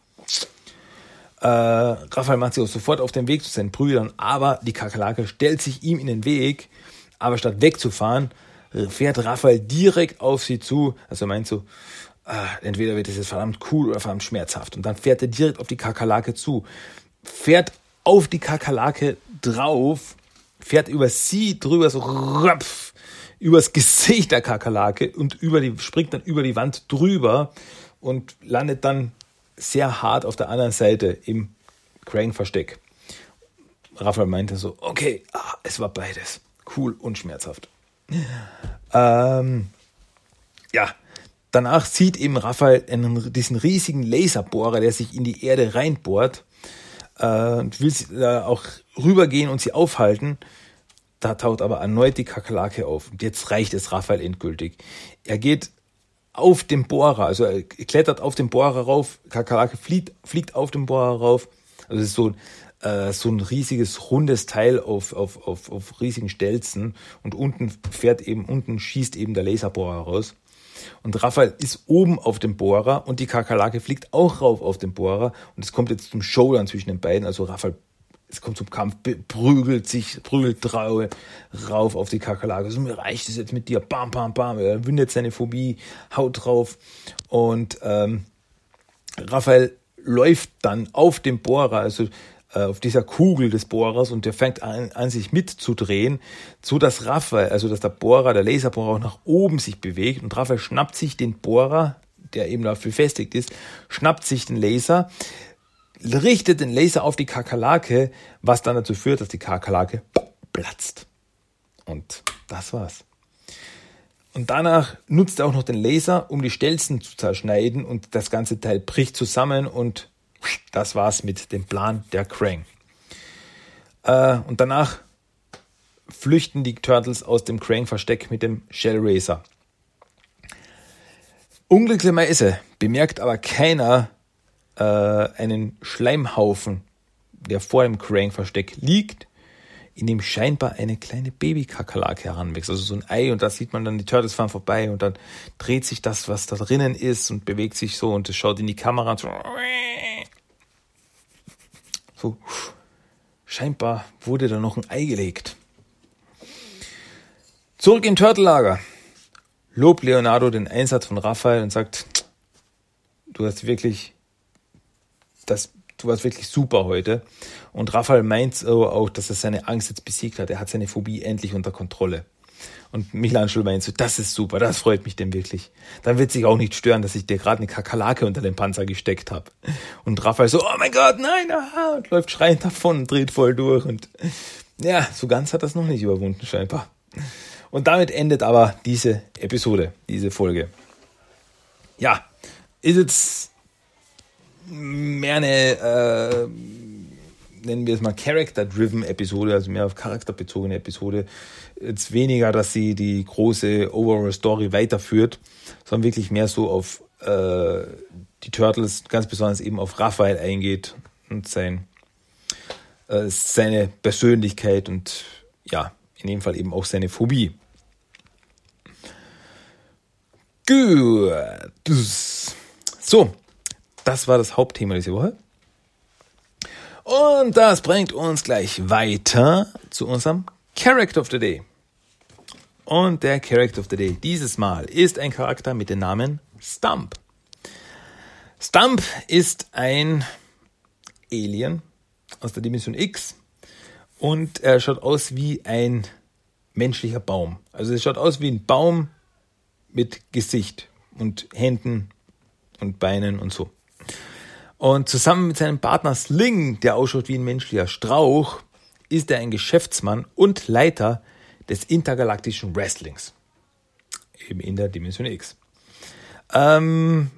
Äh, Raphael macht sich auch sofort auf den Weg zu seinen Brüdern, aber die Kakerlake stellt sich ihm in den Weg, aber statt wegzufahren, fährt Raphael direkt auf sie zu. Also er meint so, ah, entweder wird es jetzt verdammt cool oder verdammt schmerzhaft. Und dann fährt er direkt auf die Kakerlake zu fährt auf die Kakerlake drauf, fährt über sie drüber, so röpf, übers Gesicht der Kakerlake und über die, springt dann über die Wand drüber und landet dann sehr hart auf der anderen Seite im Krang-Versteck. Raphael meinte so, okay, ah, es war beides. Cool und schmerzhaft. Ähm, ja, danach sieht eben Raphael einen, diesen riesigen Laserbohrer, der sich in die Erde reinbohrt äh, will äh, auch rübergehen und sie aufhalten. Da taucht aber erneut die Kakerlake auf. Und jetzt reicht es Raphael endgültig. Er geht auf dem Bohrer, also er klettert auf den Bohrer rauf, Kakerlake fliegt, fliegt auf den Bohrer rauf. Also es ist so, äh, so ein riesiges rundes Teil auf, auf, auf, auf riesigen Stelzen und unten fährt eben, unten schießt eben der Laserbohrer raus. Und Raphael ist oben auf dem Bohrer und die Kakerlake fliegt auch rauf auf den Bohrer. Und es kommt jetzt zum Showdown zwischen den beiden. Also Raphael, es kommt zum Kampf, prügelt sich, prügelt Traue rauf auf die Kakerlake. So, mir reicht es jetzt mit dir. Bam, bam, bam. Er windet seine Phobie, haut drauf. Und ähm, Raphael läuft dann auf dem Bohrer, also äh, auf dieser Kugel des Bohrers und der fängt an, an sich mitzudrehen, so dass Raphael, also dass der Bohrer, der Laserbohrer auch nach oben sich bewegt und Raphael schnappt sich den Bohrer, der eben dafür befestigt ist, schnappt sich den Laser, richtet den Laser auf die Kakerlake, was dann dazu führt, dass die Kakerlake platzt. Und das war's. Und danach nutzt er auch noch den Laser, um die Stelzen zu zerschneiden und das ganze Teil bricht zusammen und das war's mit dem Plan der Krang. Äh, und danach flüchten die Turtles aus dem Krang-Versteck mit dem Shellraiser. Unglücklicherweise bemerkt aber keiner äh, einen Schleimhaufen, der vor dem Krang-Versteck liegt, in dem scheinbar eine kleine Babykakerlake heranwächst. Also so ein Ei und da sieht man dann, die Turtles fahren vorbei und dann dreht sich das, was da drinnen ist und bewegt sich so und es schaut in die Kamera und so so, scheinbar wurde da noch ein Ei gelegt. Zurück im Turtellager. Lobt Leonardo den Einsatz von Raphael und sagt, du hast wirklich, das, du warst wirklich super heute. Und Raphael meint auch, dass er seine Angst jetzt besiegt hat. Er hat seine Phobie endlich unter Kontrolle. Und Michelangelo meint so, das ist super, das freut mich denn wirklich. Dann wird sich auch nicht stören, dass ich dir gerade eine Kakerlake unter den Panzer gesteckt habe. Und Raphael so, oh mein Gott, nein, aha, und läuft schreiend davon und dreht voll durch. Und ja, so ganz hat das noch nicht überwunden, scheinbar. Und damit endet aber diese Episode, diese Folge. Ja, ist jetzt mehr eine, äh, nennen wir es mal Character-driven Episode, also mehr auf charakterbezogene Episode jetzt weniger, dass sie die große Overall Story weiterführt, sondern wirklich mehr so auf äh, die Turtles, ganz besonders eben auf Raphael eingeht und sein, äh, seine Persönlichkeit und ja, in dem Fall eben auch seine Phobie. Gut. So, das war das Hauptthema diese Woche. Und das bringt uns gleich weiter zu unserem Character of the Day. Und der Character of the Day dieses Mal ist ein Charakter mit dem Namen Stump. Stump ist ein Alien aus der Dimension X und er schaut aus wie ein menschlicher Baum. Also er schaut aus wie ein Baum mit Gesicht und Händen und Beinen und so. Und zusammen mit seinem Partner Sling, der ausschaut wie ein menschlicher Strauch, ist er ein Geschäftsmann und Leiter des intergalaktischen Wrestlings. Eben in der Dimension X. Ähm,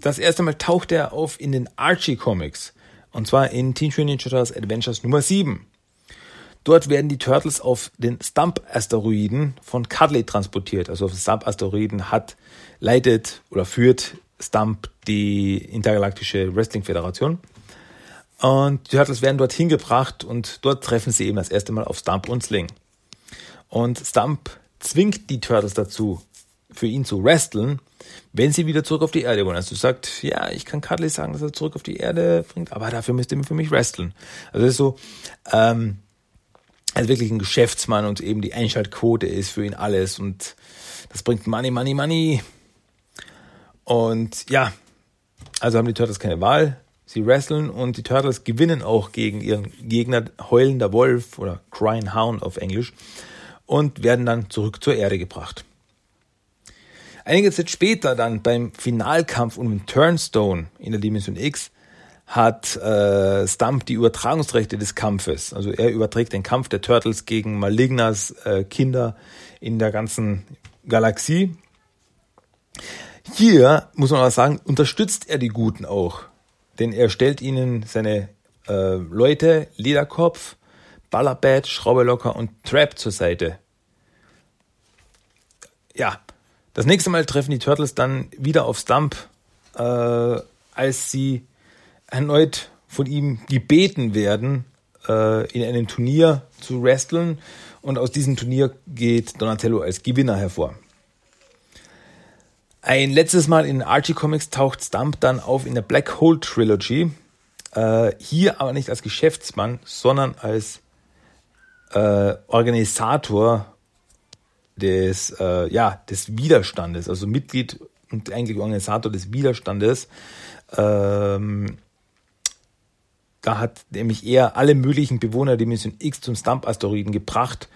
das erste Mal taucht er auf in den Archie Comics. Und zwar in Teen Ninja Turtles Adventures Nummer 7. Dort werden die Turtles auf den Stump-Asteroiden von Cuddly transportiert. Also auf den Stump-Asteroiden hat, leitet oder führt Stump die intergalaktische Wrestling Föderation. Und die Turtles werden dort hingebracht und dort treffen sie eben das erste Mal auf Stump und Sling. Und Stump zwingt die Turtles dazu, für ihn zu wresteln, wenn sie wieder zurück auf die Erde wollen. Also sagt, ja, ich kann Cuddly sagen, dass er zurück auf die Erde bringt, aber dafür müsst ihr für mich wresteln. Also das ist so, ähm, also wirklich ein Geschäftsmann und eben die Einschaltquote ist für ihn alles und das bringt Money, Money, Money. Und ja, also haben die Turtles keine Wahl. Sie wresteln und die Turtles gewinnen auch gegen ihren Gegner Heulender Wolf oder Crying Hound auf Englisch und werden dann zurück zur Erde gebracht. Einige Zeit später dann beim Finalkampf um den Turnstone in der Dimension X hat äh, Stump die Übertragungsrechte des Kampfes. Also er überträgt den Kampf der Turtles gegen Malignas äh, Kinder in der ganzen Galaxie. Hier, muss man aber sagen, unterstützt er die Guten auch. Denn er stellt ihnen seine äh, Leute, Lederkopf, Ballerbad, Schraube und Trap zur Seite. Ja, das nächste Mal treffen die Turtles dann wieder auf Stump, äh, als sie erneut von ihm gebeten werden, äh, in einem Turnier zu wresteln. Und aus diesem Turnier geht Donatello als Gewinner hervor. Ein letztes Mal in Archie Comics taucht Stump dann auf in der Black Hole Trilogy. Äh, hier aber nicht als Geschäftsmann, sondern als äh, Organisator des, äh, ja, des Widerstandes, also Mitglied und eigentlich Organisator des Widerstandes. Ähm, da hat nämlich er alle möglichen Bewohner der Dimension X zum Stump-Asteroiden gebracht,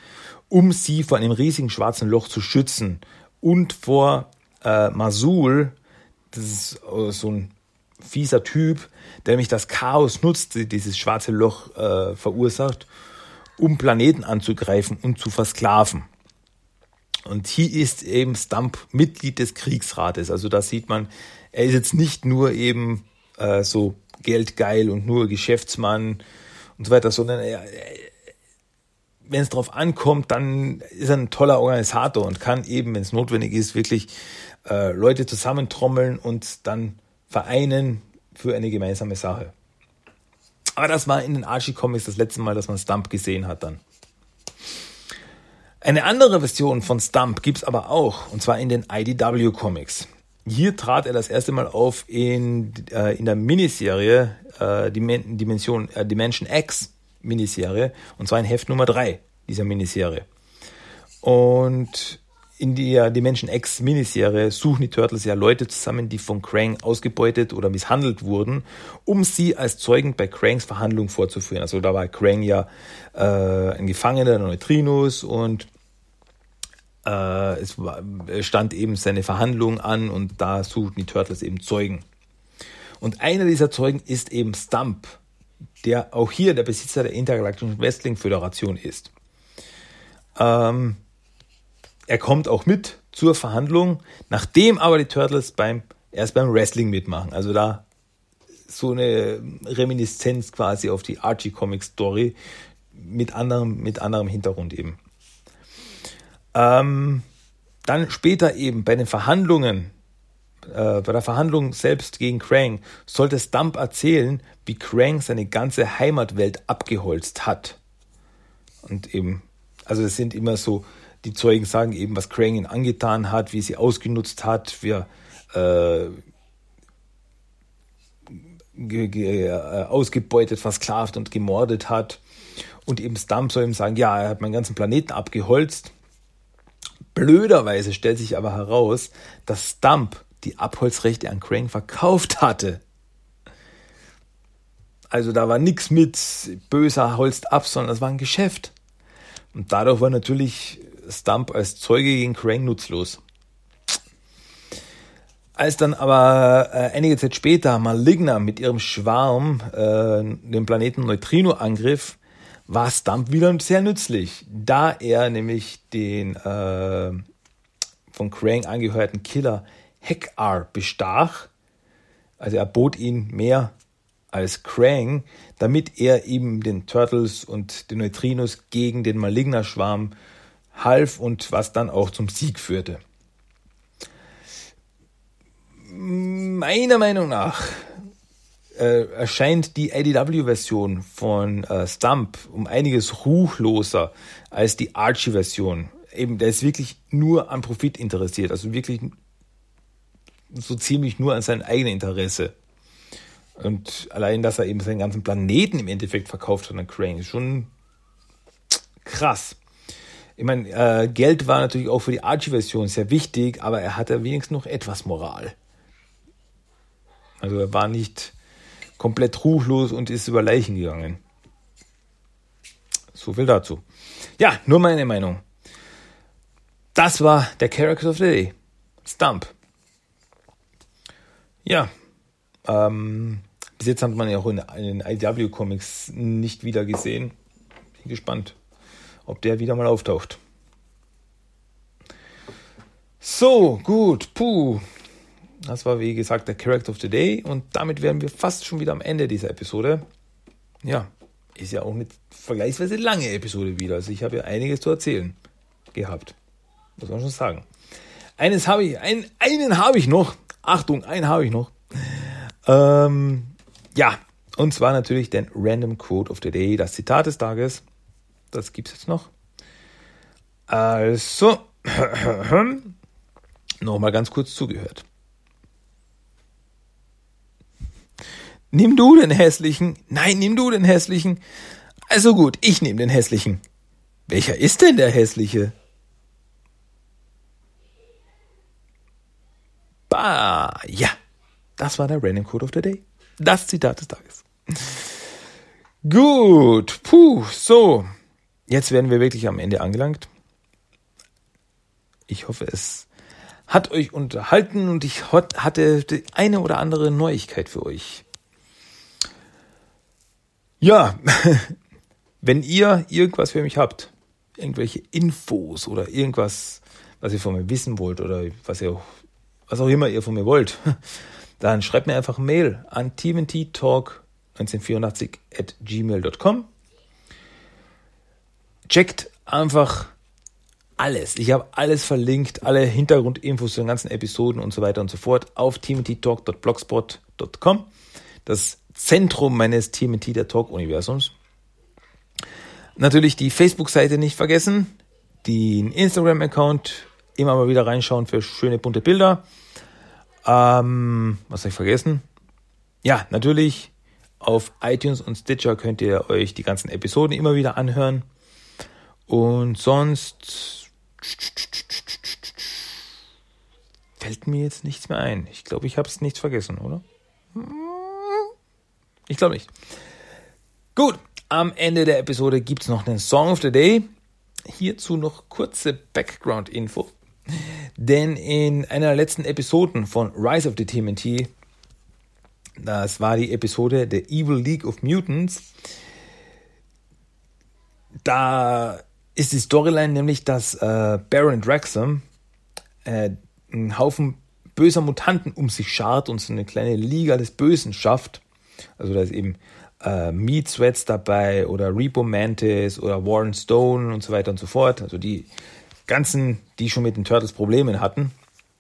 um sie vor einem riesigen schwarzen Loch zu schützen und vor äh, Masul, das ist äh, so ein fieser Typ, der nämlich das Chaos nutzt, dieses schwarze Loch äh, verursacht, um Planeten anzugreifen und zu versklaven. Und hier ist eben Stump Mitglied des Kriegsrates. Also da sieht man, er ist jetzt nicht nur eben äh, so geldgeil und nur Geschäftsmann und so weiter, sondern er, wenn es darauf ankommt, dann ist er ein toller Organisator und kann eben, wenn es notwendig ist, wirklich äh, Leute zusammentrommeln und dann vereinen für eine gemeinsame Sache. Aber das war in den Archie Comics das letzte Mal, dass man Stump gesehen hat dann. Eine andere Version von Stump gibt's aber auch, und zwar in den IDW Comics. Hier trat er das erste Mal auf in, äh, in der Miniserie äh, Dimension, äh, Dimension X Miniserie und zwar in Heft Nummer 3 dieser Miniserie. Und in der Dimension X Miniserie suchen die Turtles ja Leute zusammen, die von Krang ausgebeutet oder misshandelt wurden, um sie als Zeugen bei Krangs Verhandlung vorzuführen. Also da war Krang ja äh, ein Gefangener der Neutrinos und äh, es stand eben seine Verhandlung an und da suchten die Turtles eben Zeugen. Und einer dieser Zeugen ist eben Stump, der auch hier der Besitzer der Intergalaktischen Wrestling Föderation ist. Ähm, er kommt auch mit zur Verhandlung, nachdem aber die Turtles beim, erst beim Wrestling mitmachen. Also da so eine Reminiszenz quasi auf die Archie Comic Story mit anderem, mit anderem Hintergrund eben. Ähm, dann später eben bei den Verhandlungen, äh, bei der Verhandlung selbst gegen Krang, sollte Stump erzählen, wie Krang seine ganze Heimatwelt abgeholzt hat. Und eben, also es sind immer so, die Zeugen sagen eben, was Krang ihn angetan hat, wie sie ausgenutzt hat, wie äh, äh ausgebeutet, versklavt und gemordet hat. Und eben Stump soll ihm sagen, ja, er hat meinen ganzen Planeten abgeholzt Blöderweise stellt sich aber heraus, dass Stump die Abholzrechte an Crane verkauft hatte. Also da war nichts mit böser holzt ab, sondern das war ein Geschäft. Und dadurch war natürlich Stump als Zeuge gegen Crane nutzlos. Als dann aber äh, einige Zeit später Maligna mit ihrem Schwarm äh, den Planeten Neutrino angriff, war Stump wieder sehr nützlich, da er nämlich den äh, von Krang angehörten Killer Hekar bestach. Also er bot ihn mehr als Krang, damit er eben den Turtles und den Neutrinos gegen den Maligna-Schwarm half und was dann auch zum Sieg führte. Meiner Meinung nach äh, erscheint die ADW-Version von äh, Stump um einiges ruchloser als die Archie-Version. Eben, der ist wirklich nur an Profit interessiert, also wirklich so ziemlich nur an sein eigenes Interesse. Und allein, dass er eben seinen ganzen Planeten im Endeffekt verkauft hat an Crane, ist schon krass. Ich meine, äh, Geld war natürlich auch für die Archie-Version sehr wichtig, aber er hatte wenigstens noch etwas Moral. Also er war nicht komplett ruchlos und ist über Leichen gegangen. So viel dazu. Ja, nur meine Meinung. Das war der Character of the Day. Stump. Ja, ähm, bis jetzt hat man ja auch in, in den IW-Comics nicht wieder gesehen. Bin gespannt, ob der wieder mal auftaucht. So, gut, puh. Das war wie gesagt der Character of the Day und damit wären wir fast schon wieder am Ende dieser Episode. Ja, ist ja auch eine vergleichsweise lange Episode wieder. Also ich habe ja einiges zu erzählen gehabt. Muss man schon sagen. Eines habe ich, ein, einen habe ich noch. Achtung, einen habe ich noch. Ähm, ja, und zwar natürlich den Random Quote of the Day, das Zitat des Tages. Das gibt es jetzt noch. Also, nochmal ganz kurz zugehört. Nimm du den hässlichen. Nein, nimm du den hässlichen. Also gut, ich nehme den hässlichen. Welcher ist denn der hässliche? Bah, ja. Das war der Random Code of the Day. Das Zitat des Tages. Gut, puh, so. Jetzt werden wir wirklich am Ende angelangt. Ich hoffe, es hat euch unterhalten und ich hatte die eine oder andere Neuigkeit für euch. Ja, wenn ihr irgendwas für mich habt, irgendwelche Infos oder irgendwas, was ihr von mir wissen wollt oder was ihr, was auch immer ihr von mir wollt, dann schreibt mir einfach Mail an tmnttalk1984 at gmail.com. Checkt einfach alles. Ich habe alles verlinkt, alle Hintergrundinfos zu den ganzen Episoden und so weiter und so fort auf tmnttalk.blogspot.com. Das Zentrum meines TMT der Talk Universums. Natürlich die Facebook-Seite nicht vergessen, den Instagram-Account immer mal wieder reinschauen für schöne bunte Bilder. Ähm, was habe ich vergessen? Ja, natürlich. Auf iTunes und Stitcher könnt ihr euch die ganzen Episoden immer wieder anhören. Und sonst fällt mir jetzt nichts mehr ein. Ich glaube, ich habe es nicht vergessen, oder? Ich glaube nicht. Gut, am Ende der Episode gibt es noch den Song of the Day. Hierzu noch kurze Background-Info. Denn in einer der letzten Episoden von Rise of the TMNT, das war die Episode The Evil League of Mutants, da ist die Storyline nämlich, dass äh, Baron Draxum äh, einen Haufen böser Mutanten um sich schart und so eine kleine Liga des Bösen schafft. Also da ist eben äh, Meat Sweats dabei oder Repo Mantis oder Warren Stone und so weiter und so fort. Also die ganzen, die schon mit den Turtles Probleme hatten,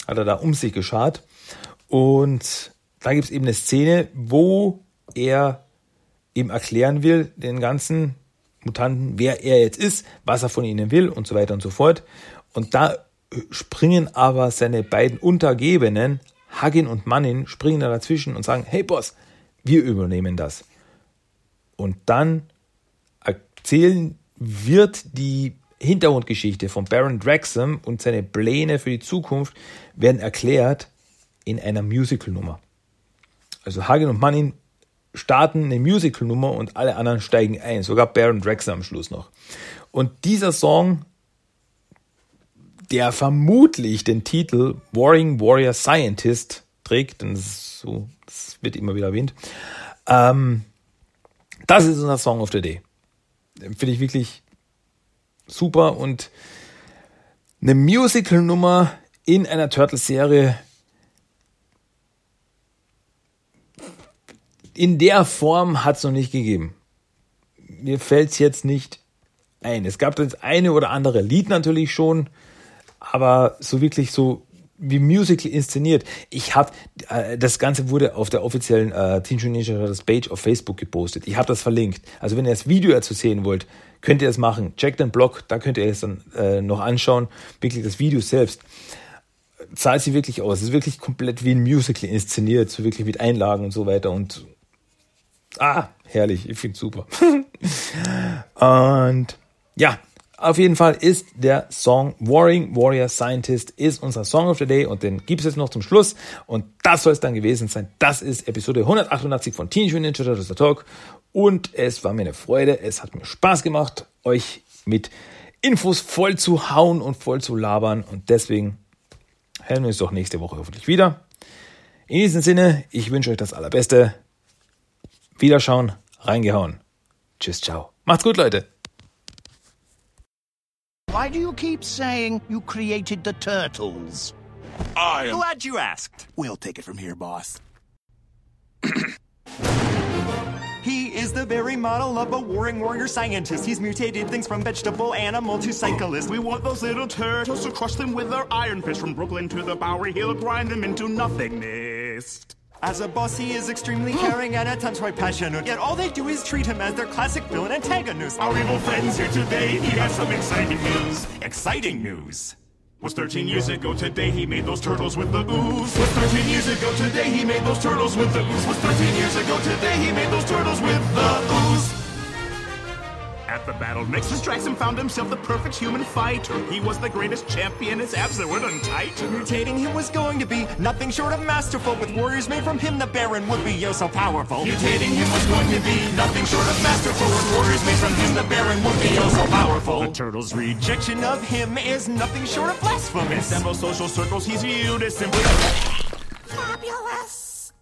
hat er da um sich geschart. Und da gibt es eben eine Szene, wo er eben erklären will, den ganzen Mutanten, wer er jetzt ist, was er von ihnen will und so weiter und so fort. Und da springen aber seine beiden Untergebenen, Hagin und Mannin, springen da dazwischen und sagen, hey Boss, wir übernehmen das. Und dann erzählen wird die Hintergrundgeschichte von Baron Draxum und seine Pläne für die Zukunft werden erklärt in einer Musical-Nummer. Also Hagen und Mannin starten eine Musical-Nummer und alle anderen steigen ein, sogar Baron Draxum am Schluss noch. Und dieser Song, der vermutlich den Titel Warring Warrior Scientist trägt, denn das, so, das wird immer wieder erwähnt. Ähm, das ist unser Song of the Day. Finde ich wirklich super und eine Musical-Nummer in einer Turtles-Serie in der Form hat es noch nicht gegeben. Mir fällt es jetzt nicht ein. Es gab das eine oder andere Lied natürlich schon, aber so wirklich so wie Musical inszeniert. Ich habe äh, das Ganze wurde auf der offiziellen äh, Teen Turtles Page auf Facebook gepostet. Ich habe das verlinkt. Also wenn ihr das Video dazu sehen wollt, könnt ihr es machen. Checkt den Blog, da könnt ihr es dann äh, noch anschauen. Wirklich das Video selbst zahlt sie wirklich aus. Es ist wirklich komplett wie ein Musical inszeniert, so wirklich mit Einlagen und so weiter und ah, herrlich, ich finde super. und ja, auf jeden Fall ist der Song Warring Warrior Scientist ist unser Song of the Day und den gibt es jetzt noch zum Schluss und das soll es dann gewesen sein. Das ist Episode 188 von Teenage Mutant Ninja Turtles Talk und es war mir eine Freude, es hat mir Spaß gemacht, euch mit Infos voll zu hauen und voll zu labern und deswegen hören wir uns doch nächste Woche hoffentlich wieder. In diesem Sinne, ich wünsche euch das Allerbeste. Wiederschauen, reingehauen. Tschüss, ciao. Macht's gut, Leute. Why do you keep saying you created the turtles? I am. Glad you asked. We'll take it from here, boss. He is the very model of a warring warrior scientist. He's mutated things from vegetable animal to cyclist. We want those little turtles to crush them with their iron fist. From Brooklyn to the Bowery, he'll grind them into nothingness. As a boss, he is extremely caring and at times quite passionate. Yet all they do is treat him as their classic villain antagonist. Our evil friends here today, he has some exciting news. Exciting news. Was 13 years ago today he made those turtles with the ooze. Was 13 years ago today he made those turtles with the ooze. Was 13 years ago today he made those turtles with the ooze. At the battle, Nexus Draxon found himself the perfect human fighter. He was the greatest champion, his abs that were untight. Mutating him was going to be nothing short of masterful. With warriors made from him, the Baron would be oh so powerful. Mutating him was going to be nothing short of masterful. With warriors made from him, the Baron would be oh so powerful. The turtles' rejection of him is nothing short of blasphemous. In most social circles, he's viewed as simply Fabulous.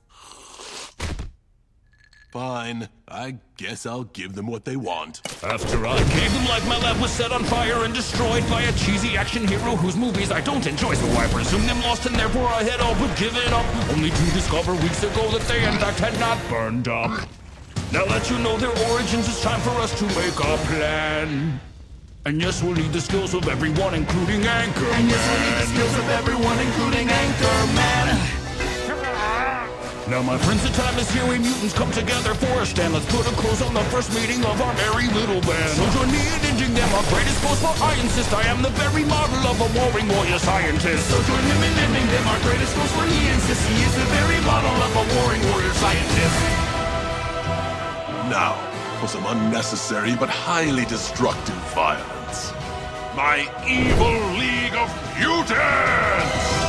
Fine. I guess I'll give them what they want. After I gave them life, my lab was set on fire and destroyed by a cheesy action hero whose movies I don't enjoy, so I presumed them lost and therefore I had all but given up. Only to discover weeks ago that they in fact had not burned up. Now that you know their origins, it's time for us to make a plan. And yes, we'll need the skills of everyone, including Anchor. And yes, we'll need the skills of everyone, including Anchorman. Now, my friends, the time is here. We mutants come together for a stand. Let's put a close on the first meeting of our merry little band. So join me in ending them our greatest foes, for I insist I am the very model of a warring warrior scientist. So join him in ending them our greatest foes, for he insists he is the very model of a warring warrior scientist. Now, for some unnecessary but highly destructive violence. My evil League of Mutants!